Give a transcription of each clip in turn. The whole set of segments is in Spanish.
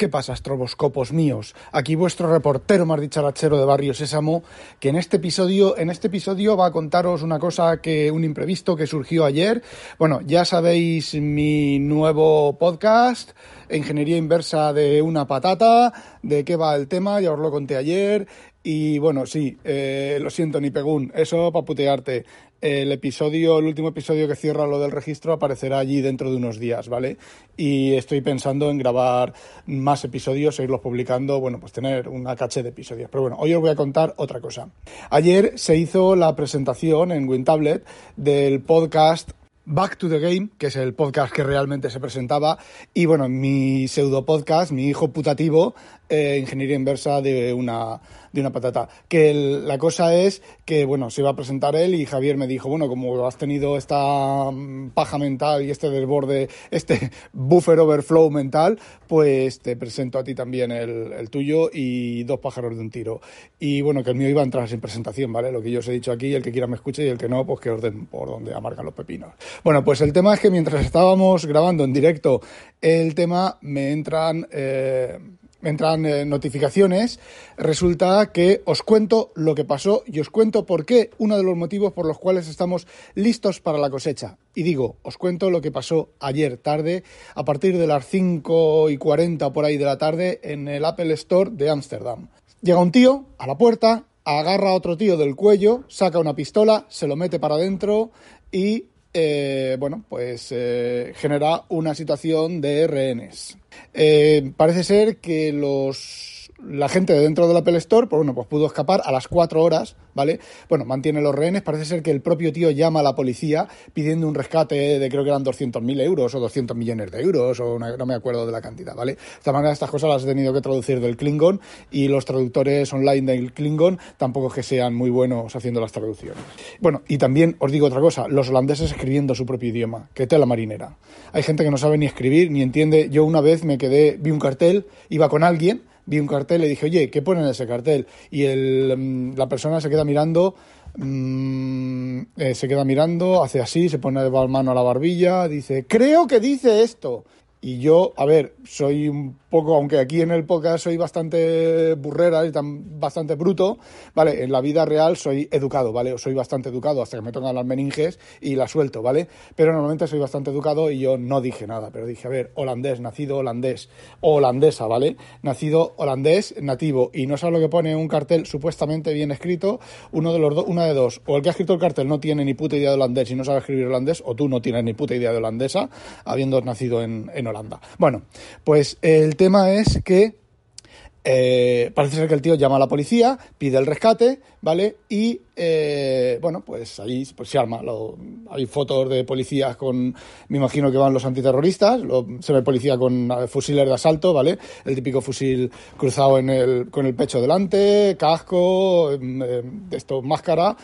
¿Qué pasa, estroboscopos míos? Aquí vuestro reportero más dicharachero de Barrio Sésamo, que en este episodio, en este episodio va a contaros una cosa que, un imprevisto que surgió ayer. Bueno, ya sabéis mi nuevo podcast, Ingeniería Inversa de una patata, de qué va el tema, ya os lo conté ayer. Y bueno, sí, eh, lo siento, ni pegún, eso para putearte el episodio, el último episodio que cierra lo del registro aparecerá allí dentro de unos días, ¿vale? Y estoy pensando en grabar más episodios e irlos publicando, bueno, pues tener una caché de episodios. Pero bueno, hoy os voy a contar otra cosa. Ayer se hizo la presentación en WinTablet del podcast Back to the Game, que es el podcast que realmente se presentaba, y bueno, mi pseudo podcast, mi hijo putativo, eh, Ingeniería Inversa de una, de una patata. Que la cosa es que, bueno, se iba a presentar él y Javier me dijo, bueno, como has tenido esta mm, paja mental y este desborde, este buffer overflow mental, pues te presento a ti también el, tuyo y dos pájaros de un tiro. Y bueno, que el mío iba a entrar sin presentación, ¿vale? Lo que yo os he dicho aquí, el que quiera me escuche y el que no, pues que orden por donde amargan los pepinos. Bueno, pues el tema es que mientras estábamos grabando en directo el tema, me entran... Eh, entran eh, notificaciones, resulta que os cuento lo que pasó y os cuento por qué, uno de los motivos por los cuales estamos listos para la cosecha. Y digo, os cuento lo que pasó ayer tarde, a partir de las 5 y 40 por ahí de la tarde, en el Apple Store de Ámsterdam. Llega un tío a la puerta, agarra a otro tío del cuello, saca una pistola, se lo mete para adentro y eh, bueno, pues eh, genera una situación de rehenes. Eh, parece ser que los la gente de dentro del Apple Store, pues bueno, pues pudo escapar a las cuatro horas, ¿vale? Bueno, mantiene los rehenes, parece ser que el propio tío llama a la policía pidiendo un rescate de creo que eran 200.000 euros o 200 millones de euros, o no me acuerdo de la cantidad, ¿vale? De esta manera estas cosas las he tenido que traducir del Klingon y los traductores online del Klingon tampoco es que sean muy buenos haciendo las traducciones. Bueno, y también os digo otra cosa, los holandeses escribiendo su propio idioma, que tela marinera. Hay gente que no sabe ni escribir ni entiende. Yo una vez me quedé, vi un cartel, iba con alguien, vi un cartel y dije, oye, ¿qué pone en ese cartel? Y el, mm, la persona se queda mirando, mmm, eh, se queda mirando, hace así, se pone la mano a la barbilla, dice, creo que dice esto. Y yo, a ver, soy un poco, aunque aquí en el podcast soy bastante burrera y tan, bastante bruto, ¿vale? En la vida real soy educado, ¿vale? Soy bastante educado hasta que me tocan las meninges y la suelto, ¿vale? Pero normalmente soy bastante educado y yo no dije nada, pero dije, a ver, holandés, nacido holandés, holandesa, ¿vale? Nacido holandés, nativo, y no sé lo que pone un cartel supuestamente bien escrito, uno de los dos, una de dos, o el que ha escrito el cartel no tiene ni puta idea de holandés y no sabe escribir holandés, o tú no tienes ni puta idea de holandesa, habiendo nacido en, en Holanda. Bueno, pues el tema es que eh, parece ser que el tío llama a la policía, pide el rescate, ¿vale? Y eh, bueno, pues ahí pues, se arma. Hay fotos de policías con, me imagino que van los antiterroristas, se ve policía con eh, fusiles de asalto, ¿vale? El típico fusil cruzado en el, con el pecho delante, casco, esto, máscara.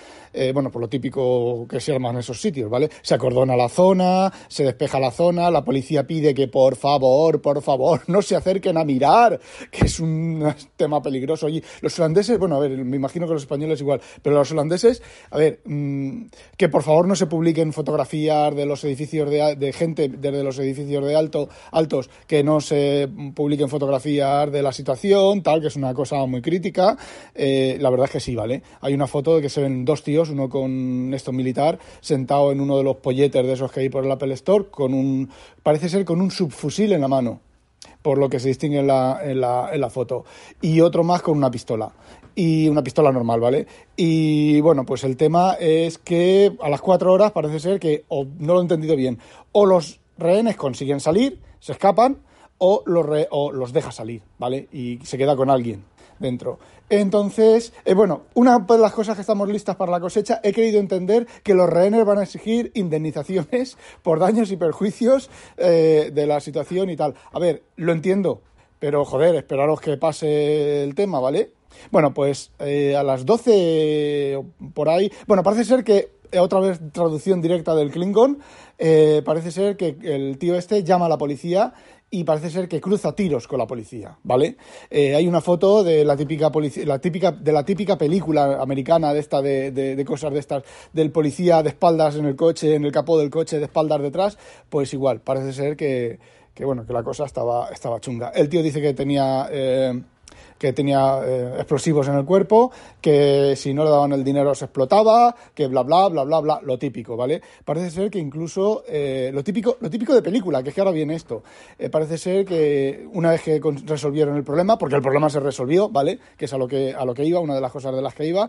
bueno, por lo típico que se arma en esos sitios, ¿vale? Se acordona la zona, se despeja la zona, la policía pide que por favor, por favor, no se acerquen a mirar, que es un tema peligroso allí. Los holandeses, bueno, a ver, me imagino que los españoles igual, pero los holandeses a ver, mm, que por favor no se publiquen fotografías de los edificios de, gente desde los edificios de alto, altos, que no se publiquen fotografías de la situación, tal, que es una cosa muy crítica. Eh, la verdad es que sí, ¿vale? Hay una foto de que se ven dos tíos, uno con esto militar, sentado en uno de los polletes de esos que hay por el Apple Store, con un, parece ser con un subfusil en la mano por lo que se distingue en la, en la, en la foto, y otro más con una pistola y una pistola normal, ¿vale? Y bueno, pues el tema es que a las cuatro horas parece ser que, o no lo he entendido bien, o los rehenes consiguen salir, se escapan, o los, o los deja salir, ¿vale? Y se queda con alguien dentro. Entonces, eh, bueno, una de las cosas que estamos listas para la cosecha, he querido entender que los rehenes van a exigir indemnizaciones por daños y perjuicios eh, de la situación y tal. A ver, lo entiendo, pero joder, esperaros que pase el tema, ¿vale? Bueno, pues eh, a las 12 por ahí, bueno, parece ser que eh, otra vez traducción directa del Klingon, eh, parece ser que el tío este llama a la policía y parece ser que cruza tiros con la policía, ¿vale? hay una foto de la típica la típica de la típica película americana de esta de, de, cosas de estas del policía de espaldas en el coche, en el capó del coche, de espaldas detrás, pues igual, parece ser que, que bueno, que la cosa estaba, estaba chunga. El tío dice que tenía que tenía eh, explosivos en el cuerpo, que si no le daban el dinero se explotaba, que bla bla bla bla bla, lo típico, ¿vale? Parece ser que incluso eh, lo típico, lo típico de película, que es que ahora viene esto. Eh, parece ser que una vez que resolvieron el problema, porque el problema se resolvió, ¿vale? Que es a lo que a lo que iba, una de las cosas de las que iba,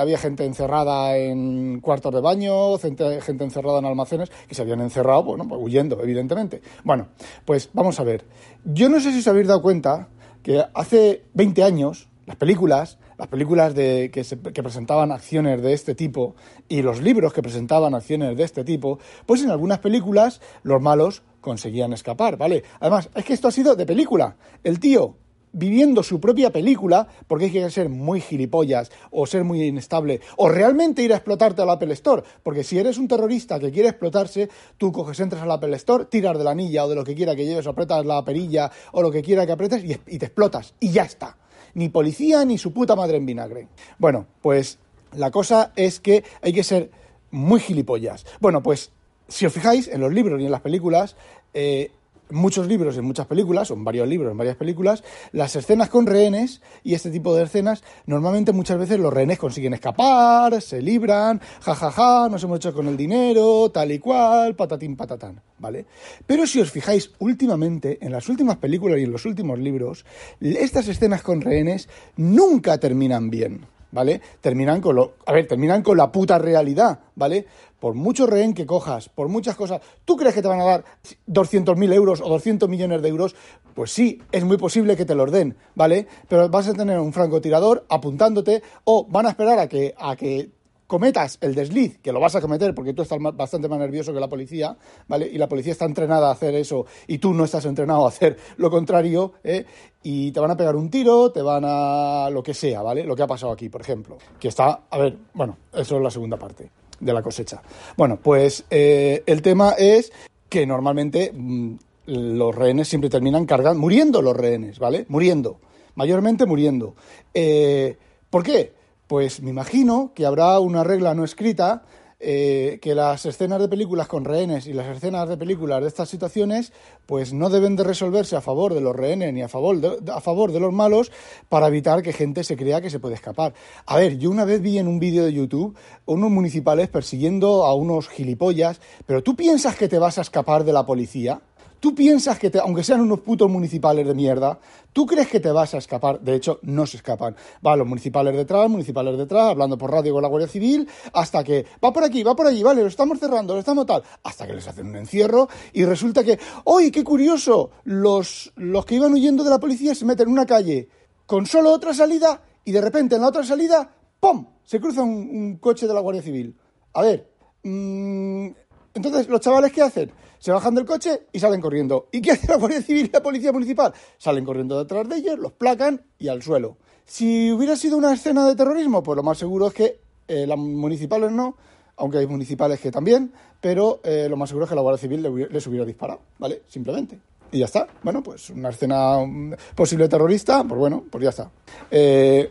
había gente encerrada en cuartos de baño, gente, gente encerrada en almacenes que se habían encerrado, bueno, pues huyendo, evidentemente. Bueno, pues vamos a ver. Yo no sé si os habéis dado cuenta que hace 20 años las películas, las películas de, que, que, presentaban acciones de este tipo y los libros que presentaban acciones de este tipo, pues en algunas películas los malos conseguían escapar, ¿vale? Además, es que esto ha sido de película. El tío viviendo su propia película, porque hay que ser muy gilipollas o ser muy inestable, o realmente ir a explotarte al Apple Store, porque si eres un terrorista que quiere explotarse, tú coges, entras al Apple Store, tiras de la anilla o de lo que quiera que lleves, apretas la perilla o lo que quiera que apretes y, te explotas, y ya está. Ni policía ni su puta madre en vinagre. Bueno, pues la cosa es que hay que ser muy gilipollas. Bueno, pues si os fijáis en los libros y en las películas, eh, muchos libros, en muchas películas, en varios libros, en varias películas, las escenas con rehenes y este tipo de escenas, normalmente muchas veces los rehenes consiguen escapar, se libran, jajaja, ja, ja, nos hemos hecho con el dinero, tal y cual, patatín patatán, ¿vale? Pero si os fijáis últimamente, en las últimas películas y en los últimos libros, estas escenas con rehenes nunca terminan bien. ¿Vale? Terminan con lo. A ver, terminan con la puta realidad, ¿vale? Por mucho rehén que cojas, por muchas cosas, ¿tú crees que te van a dar 200.000 euros o 200 millones de euros? Pues sí, es muy posible que te los den, ¿vale? Pero vas a tener un francotirador apuntándote o van a esperar a que, a que cometas el desliz, que lo vas a cometer porque tú estás bastante más nervioso que la policía, ¿vale? Y la policía está entrenada a hacer eso y tú no estás entrenado a hacer lo contrario, ¿eh? Y te van a pegar un tiro, te van a lo que sea, ¿vale? Lo que ha pasado aquí, por ejemplo, que está, a ver, bueno, eso es la segunda parte de la cosecha. Bueno, pues eh, el tema es que normalmente mm, los rehenes siempre terminan cargando, muriendo los rehenes, ¿vale? Muriendo, mayormente muriendo. Eh, ¿Por qué? Pues me imagino que habrá una regla no escrita eh, que las escenas de películas con rehenes y las escenas de películas de estas situaciones pues no deben de resolverse a favor de los rehenes ni a favor de, a favor de los malos para evitar que gente se crea que se puede escapar. A ver, yo una vez vi en un vídeo de YouTube unos municipales persiguiendo a unos gilipollas, pero ¿tú piensas que te vas a escapar de la policía? ¿Tú piensas que, te, aunque sean unos putos municipales de mierda, tú crees que te vas a escapar? De hecho, no se escapan. Van los municipales detrás, municipales detrás, hablando por radio con la Guardia Civil, hasta que va por aquí, va por allí, vale, lo estamos cerrando, lo estamos tal, hasta que les hacen un encierro y resulta que, ¡oye, qué curioso! Los, los que iban huyendo de la policía se meten en una calle con solo otra salida y de repente en la otra salida, ¡pum! Se cruza un, coche de la Guardia Civil. A ver, mmm, entonces, ¿los chavales qué hacen? se bajan del coche y salen corriendo. ¿Y qué hace la Guardia Civil y la Policía Municipal? Salen corriendo detrás de ellos, los placan y al suelo. Si hubiera sido una escena de terrorismo, pues lo más seguro es que eh, las municipales no, aunque hay municipales que también, pero eh, lo más seguro es que la Guardia Civil les hubiera disparado, ¿vale? Simplemente. Y ya está. Bueno, pues una escena mm, posible terrorista, pues bueno, pues ya está. Eh,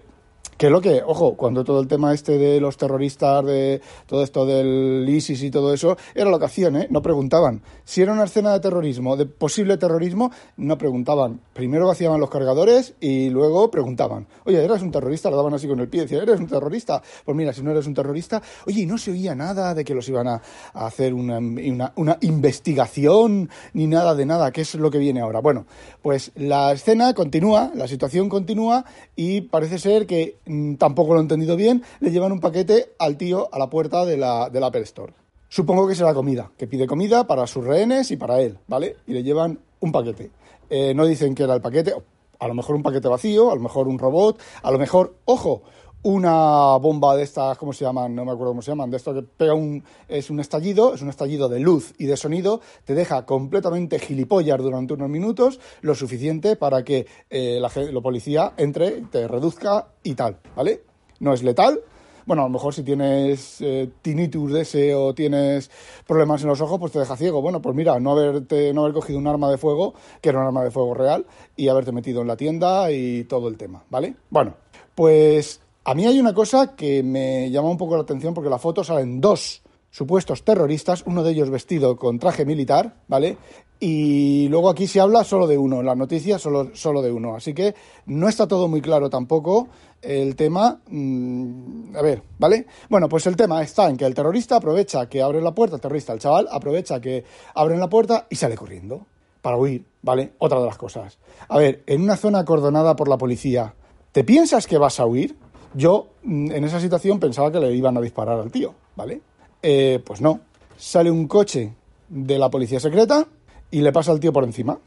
que lo que, ojo, cuando todo el tema este de los terroristas, de todo esto del ISIS y todo eso, era lo que hacían, ¿eh? No preguntaban. Si era una escena de terrorismo, de posible terrorismo, no preguntaban. Primero vaciaban los cargadores y luego preguntaban. Oye, ¿eres un terrorista? Lo daban así con el pie. Decían, ¿eres un terrorista? Pues mira, si no eres un terrorista... Oye, y no se oía nada de que los iban a, hacer una, una, una investigación ni nada de nada, que es lo que viene ahora. Bueno, pues la escena continúa, la situación continúa y parece ser que tampoco lo he entendido bien, le llevan un paquete al tío a la puerta de la, del Apple Store. Supongo que será comida, que pide comida para sus rehenes y para él, ¿vale? Y le llevan un paquete. Eh, no dicen que era el paquete, a lo mejor un paquete vacío, a lo mejor un robot, a lo mejor, ojo, una bomba de estas, ¿cómo se llaman? No me acuerdo cómo se llaman, de esto que pega un, es un estallido, es un estallido de luz y de sonido, te deja completamente gilipollas durante unos minutos, lo suficiente para que eh, la, policía entre, te reduzca y tal, ¿vale? No es letal, bueno, a lo mejor si tienes eh, tinnitus de ese o tienes problemas en los ojos, pues te deja ciego. Bueno, pues mira, no, haberte, no haber cogido un arma de fuego, que era un arma de fuego real, y haberte metido en la tienda y todo el tema, ¿vale? Bueno, pues a mí hay una cosa que me llama un poco la atención porque la foto salen dos supuestos terroristas, uno de ellos vestido con traje militar, ¿vale? Y luego aquí se habla solo de uno, en las noticias solo, solo de uno. Así que no está todo muy claro tampoco el tema. Mm, a ver, ¿vale? Bueno, pues el tema está en que el terrorista aprovecha que abre la puerta, el terrorista, el chaval, aprovecha que abren la puerta y sale corriendo para huir, ¿vale? Otra de las cosas. A ver, en una zona acordonada por la policía, ¿te piensas que vas a huir? Yo mm, en esa situación pensaba que le iban a disparar al tío, ¿vale? Eh, pues no. Sale un coche de la policía secreta y le pasa al tío por encima.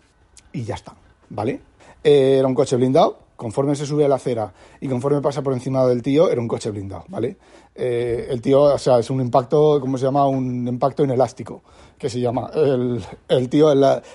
Y ya está, ¿vale? Eh, era un coche blindado. Conforme se sube a la acera y conforme pasa por encima del tío, era un coche blindado, ¿vale? Eh, el tío, o sea, es un impacto, ¿cómo se llama? Un impacto inelástico, que se llama. El, tío,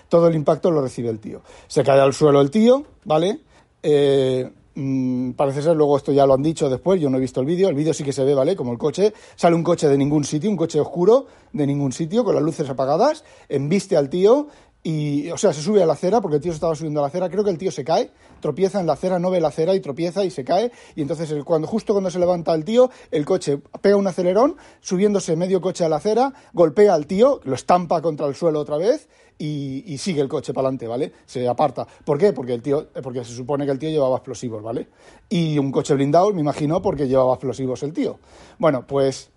todo el impacto lo recibe el tío. Se cae al suelo el tío, ¿vale? Eh, Mm, parece ser, luego esto ya lo han dicho después, yo no he visto el vídeo, el vídeo sí que se ve, ¿vale? Como el coche, sale un coche de ningún sitio, un coche oscuro de ningún sitio, con las luces apagadas, embiste al tío y, o sea, se sube a la acera porque el tío se estaba subiendo a la acera, creo que el tío se cae, tropieza en la acera, no ve la acera y tropieza y se cae y entonces cuando, justo cuando se levanta el tío, el coche pega un acelerón, subiéndose medio coche a la acera, golpea al tío, lo estampa contra el suelo otra vez y, sigue el coche para adelante, ¿vale? Se aparta. ¿Por qué? Porque el tío, porque se supone que el tío llevaba explosivos, ¿vale? Y un coche blindado, me imagino, porque llevaba explosivos el tío. Bueno, pues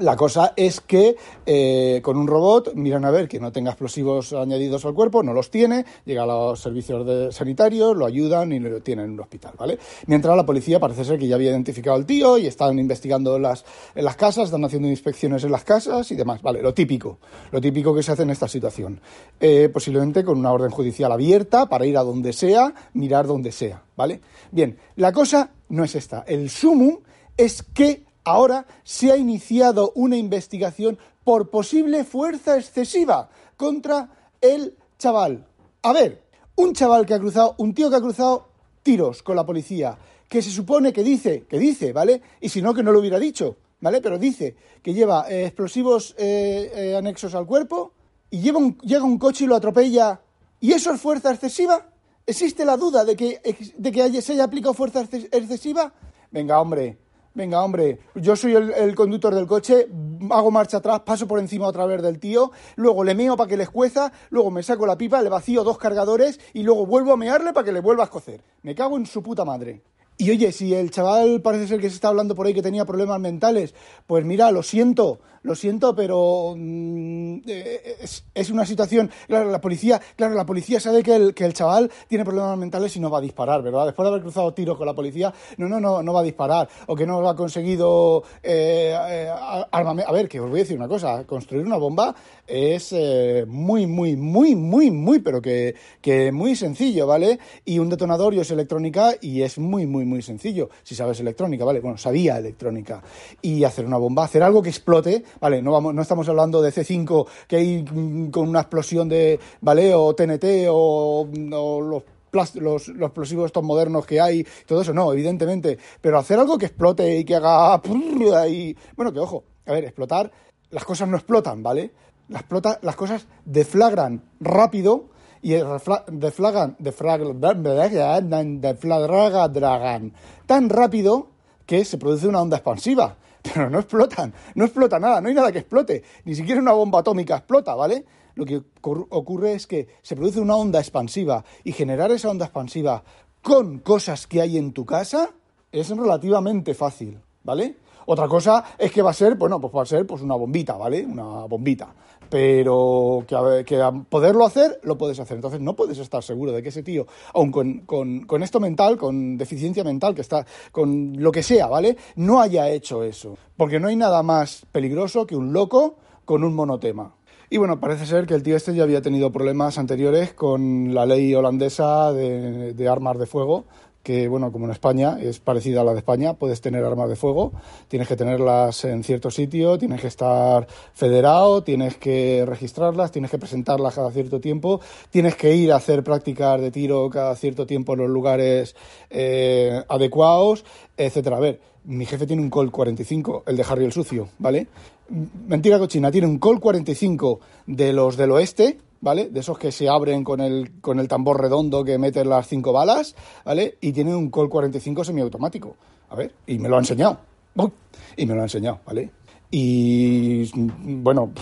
la cosa es que eh, con un robot miran a ver que no tenga explosivos añadidos al cuerpo, no los tiene, llega a los servicios sanitarios, lo ayudan y lo tienen en un hospital, ¿vale? Mientras la policía parece ser que ya había identificado al tío y están investigando las, en las casas, están haciendo inspecciones en las casas y demás, ¿vale? Lo típico, lo típico que se hace en esta situación. Eh, posiblemente con una orden judicial abierta para ir a donde sea, mirar donde sea, ¿vale? Bien, la cosa no es esta. El sumum es que Ahora se ha iniciado una investigación por posible fuerza excesiva contra el chaval. A ver, un chaval que ha cruzado, un tío que ha cruzado tiros con la policía, que se supone que dice, que dice, ¿vale? Y si no, que no lo hubiera dicho, ¿vale? Pero dice que lleva eh, explosivos eh, eh, anexos al cuerpo y lleva un, llega un coche y lo atropella. ¿Y eso es fuerza excesiva? ¿Existe la duda de que, de que se haya aplicado fuerza excesiva? Venga, hombre, Venga, hombre, yo soy el, conductor del coche, hago marcha atrás, paso por encima otra vez del tío, luego le meo para que le escueza, luego me saco la pipa, le vacío dos cargadores y luego vuelvo a mearle para que le vuelva a escocer. Me cago en su puta madre. Y oye, si el chaval parece ser que se está hablando por ahí que tenía problemas mentales, pues mira, lo siento, lo siento, pero mm, eh, es, una situación. Claro, la policía, claro, la policía sabe que el, que el chaval tiene problemas mentales y no va a disparar, ¿verdad? Después de haber cruzado tiros con la policía, no, no, no, no va a disparar. O que no ha conseguido eh, eh A ver, que os voy a decir una cosa: construir una bomba es eh, muy, muy, muy, muy, muy, pero que, que muy sencillo, ¿vale? Y un detonador es electrónica y es muy, muy, muy sencillo, si sabes electrónica, ¿vale? Bueno, sabía electrónica. Y hacer una bomba, hacer algo que explote, ¿vale? No, vamos, no estamos hablando de C5 que hay mm, con una explosión de, ¿vale? O TNT o, los los, los, explosivos estos modernos que hay, todo eso, no, evidentemente, pero hacer algo que explote y que haga... Y, bueno, que ojo, a ver, explotar, las cosas no explotan, ¿vale? Las, las cosas deflagran rápido y deflagan, deflagan, deflagan tan rápido que se produce una onda expansiva. Pero no explotan, no explota nada, no hay nada que explote, ni siquiera una bomba atómica explota, ¿vale? Lo que ocurre es que se produce una onda expansiva y generar esa onda expansiva con cosas que hay en tu casa es relativamente fácil, ¿vale? Otra cosa es que va a ser, bueno, pues va a ser pues una bombita, ¿vale? Una bombita pero que a, poderlo hacer, lo puedes hacer. Entonces no puedes estar seguro de que ese tío, aun con, con, con, esto mental, con deficiencia mental, que está, con lo que sea, ¿vale? No haya hecho eso. Porque no hay nada más peligroso que un loco con un monotema. Y bueno, parece ser que el tío este ya había tenido problemas anteriores con la ley holandesa de, de armas de fuego, que, bueno, como en España, es parecida a la de España, puedes tener armas de fuego, tienes que tenerlas en cierto sitio, tienes que estar federado, tienes que registrarlas, tienes que presentarlas cada cierto tiempo, tienes que ir a hacer prácticas de tiro cada cierto tiempo en los lugares eh, adecuados, etcétera. A ver, mi jefe tiene un Colt 45, el de Harry el Sucio, ¿vale? Mentira cochina, tiene un Colt 45 de los del oeste, ¿vale? De esos que se abren con el, con el tambor redondo que meten las cinco balas, ¿vale? Y tiene un Colt 45 semiautomático. A ver, y me lo ha enseñado. Y me lo ha enseñado, ¿vale? Y bueno,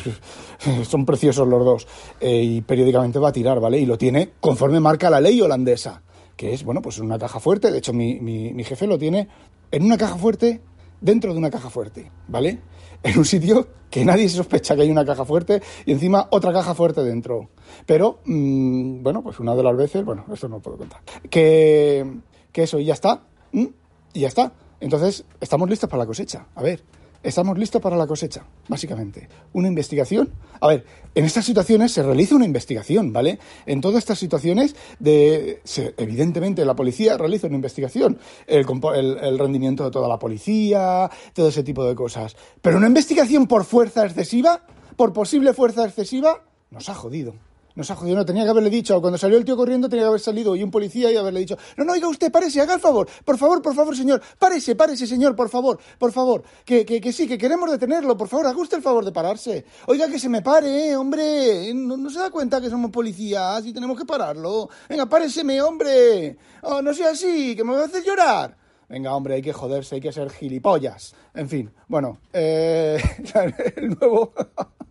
son preciosos los dos. Eh, y periódicamente va a tirar, ¿vale? Y lo tiene conforme marca la ley holandesa, que es, bueno, pues una caja fuerte. De hecho, mi, mi jefe lo tiene en una caja fuerte dentro de una caja fuerte, ¿vale? En un sitio que nadie sospecha que hay una caja fuerte y encima otra caja fuerte dentro. Pero, mmm, bueno, pues una de las veces, bueno, esto no puedo contar. Que, que eso, y ya está. ¿Mm? Y ya está. Entonces, estamos listos para la cosecha. A ver, estamos listos para la cosecha, básicamente. Una investigación. A ver, en estas situaciones se realiza una investigación, ¿vale? En todas estas situaciones, de, se, evidentemente la policía realiza una investigación. El, el, el, rendimiento de toda la policía, todo ese tipo de cosas. Pero una investigación por fuerza excesiva, por posible fuerza excesiva, nos ha jodido nos ha jodido. No, tenía que haberle dicho, cuando salió el tío corriendo, tenía que haber salido y un policía y haberle dicho, no, no, oiga usted, párese, haga el favor, por favor, por favor, señor, párese, párese, señor, por favor, por favor, que, que, que sí, que queremos detenerlo, por favor, haga usted el favor de pararse. Oiga, que se me pare, eh, hombre, no, no, se da cuenta que somos policías y tenemos que pararlo. Venga, páreseme, hombre. Oh, no sea así, que me va a hacer llorar. Venga, hombre, hay que joderse, hay que ser gilipollas. En fin, bueno, eh, el nuevo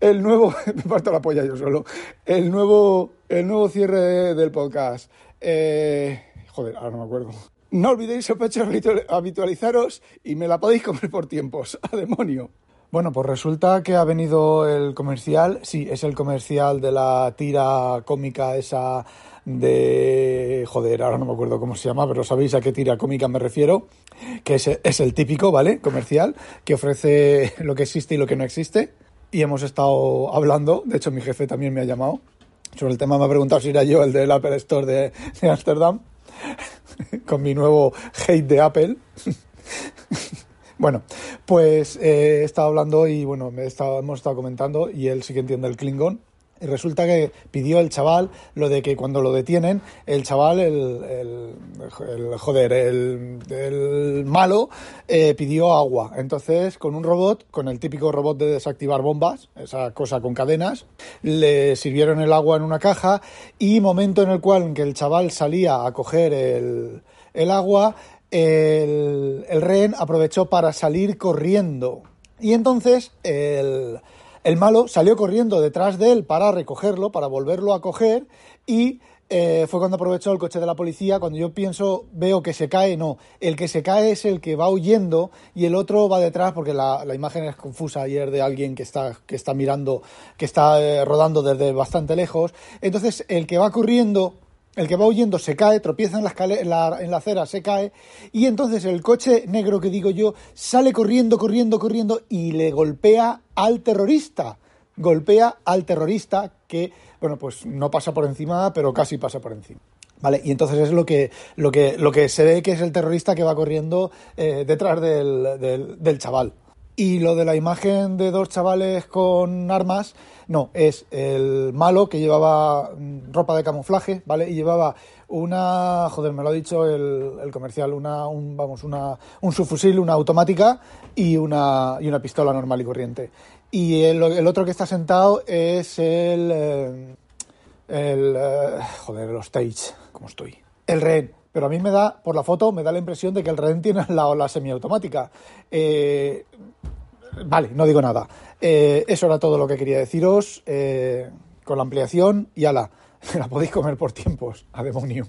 el nuevo, me parto la polla yo solo, el nuevo, el nuevo cierre del podcast. Eh, joder, ahora no me acuerdo. No olvidéis, sospechosos, habitualizaros y me la podéis comer por tiempos. ¡A demonio! Bueno, pues resulta que ha venido el comercial, sí, es el comercial de la tira cómica esa de... Joder, ahora no me acuerdo cómo se llama, pero sabéis a qué tira cómica me refiero, que es, es el típico, ¿vale? Comercial, que ofrece lo que existe y lo que no existe y hemos estado hablando, de hecho mi jefe también me ha llamado. Sobre el tema, me ha preguntado si era yo el del Apple Store de, de Amsterdam, con mi nuevo hate de Apple. bueno, pues eh, he estado hablando y bueno, me he estado, hemos estado comentando y él sí que entiende el Klingon resulta que pidió el chaval lo de que cuando lo detienen, el chaval, el, el, joder, el, el malo, eh, pidió agua. Entonces, con un robot, con el típico robot de desactivar bombas, esa cosa con cadenas, le sirvieron el agua en una caja y momento en el cual que el chaval salía a coger el, el agua, el, el rehén aprovechó para salir corriendo. Y entonces el el malo salió corriendo detrás de él para recogerlo, para volverlo a coger y eh, fue cuando aprovechó el coche de la policía. Cuando yo pienso, veo que se cae, no. El que se cae es el que va huyendo y el otro va detrás porque la, la imagen es confusa ayer de alguien que está, que está mirando, que está eh, rodando desde bastante lejos. Entonces, el que va corriendo el que va huyendo se cae, tropieza en la, acera, se cae, y entonces el coche negro que digo yo sale corriendo, corriendo, corriendo y le golpea al terrorista. Golpea al terrorista que, bueno, pues no pasa por encima, pero casi pasa por encima. ¿Vale? Y entonces es lo que, lo que, lo que se ve que es el terrorista que va corriendo eh, detrás del, del chaval. Y lo de la imagen de dos chavales con armas, no, es el malo que llevaba mm, ropa de camuflaje, ¿vale? Y llevaba una, joder, me lo ha dicho el, el comercial, una, un, vamos, una, un subfusil, una automática y una, y una pistola normal y corriente. Y el, el otro que está sentado es el, eh, el, eh, joder, los stage, ¿cómo estoy? El rehén pero a mí me da, por la foto, me da la impresión de que el rehén tiene la ola semiautomática. Eh, vale, no digo nada. Eh, eso era todo lo que quería deciros eh, con la ampliación y ala, la podéis comer por tiempos, a demonio.